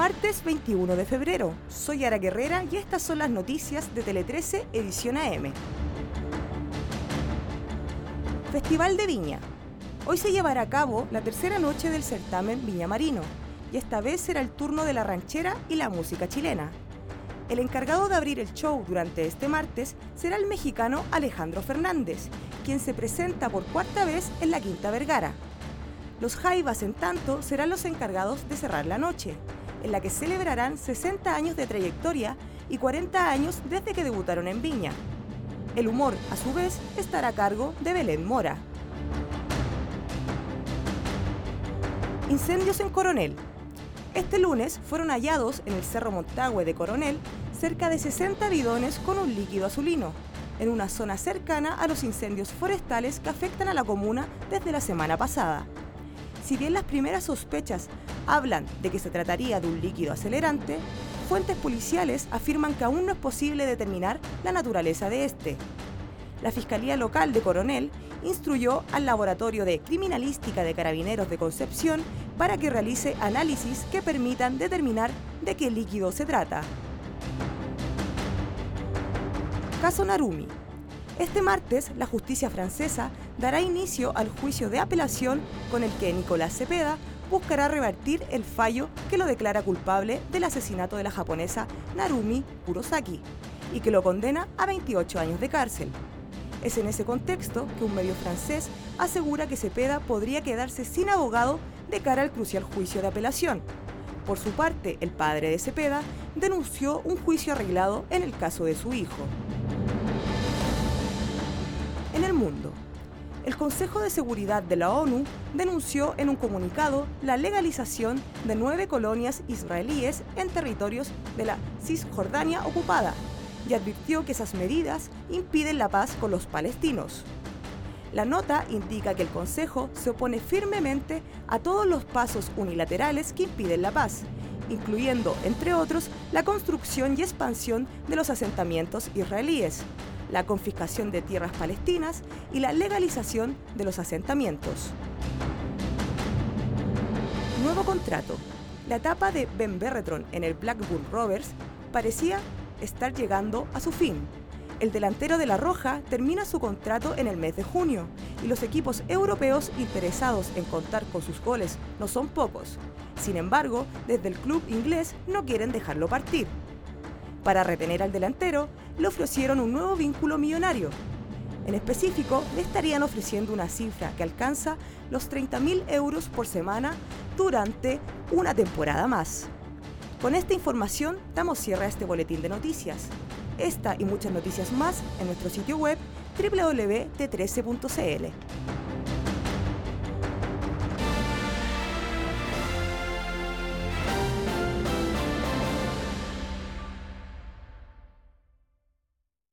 Martes 21 de febrero. Soy Ara Guerrera y estas son las noticias de Tele 13 Edición AM. Festival de Viña. Hoy se llevará a cabo la tercera noche del certamen Viña Marino y esta vez será el turno de la ranchera y la música chilena. El encargado de abrir el show durante este martes será el mexicano Alejandro Fernández, quien se presenta por cuarta vez en la Quinta Vergara. Los Jaivas, en tanto, serán los encargados de cerrar la noche, en la que celebrarán 60 años de trayectoria y 40 años desde que debutaron en Viña. El humor, a su vez, estará a cargo de Belén Mora. Incendios en Coronel. Este lunes fueron hallados en el Cerro Montagüe de Coronel cerca de 60 bidones con un líquido azulino, en una zona cercana a los incendios forestales que afectan a la comuna desde la semana pasada. Si bien las primeras sospechas hablan de que se trataría de un líquido acelerante, fuentes policiales afirman que aún no es posible determinar la naturaleza de este. La Fiscalía Local de Coronel instruyó al Laboratorio de Criminalística de Carabineros de Concepción para que realice análisis que permitan determinar de qué líquido se trata. Caso Narumi. Este martes, la justicia francesa dará inicio al juicio de apelación con el que Nicolás Cepeda buscará revertir el fallo que lo declara culpable del asesinato de la japonesa Narumi Kurosaki y que lo condena a 28 años de cárcel. Es en ese contexto que un medio francés asegura que Cepeda podría quedarse sin abogado de cara al crucial juicio de apelación. Por su parte, el padre de Cepeda denunció un juicio arreglado en el caso de su hijo. En el mundo, el Consejo de Seguridad de la ONU denunció en un comunicado la legalización de nueve colonias israelíes en territorios de la Cisjordania ocupada y advirtió que esas medidas impiden la paz con los palestinos. La nota indica que el Consejo se opone firmemente a todos los pasos unilaterales que impiden la paz, incluyendo, entre otros, la construcción y expansión de los asentamientos israelíes, la confiscación de tierras palestinas y la legalización de los asentamientos. Nuevo contrato. La etapa de Ben Berretron en el Blackburn Rovers parecía estar llegando a su fin. El delantero de La Roja termina su contrato en el mes de junio y los equipos europeos interesados en contar con sus goles no son pocos. Sin embargo, desde el club inglés no quieren dejarlo partir. Para retener al delantero, le ofrecieron un nuevo vínculo millonario. En específico, le estarían ofreciendo una cifra que alcanza los 30.000 euros por semana durante una temporada más. Con esta información damos cierre a este boletín de noticias. Esta y muchas noticias más en nuestro sitio web www.t13.cl.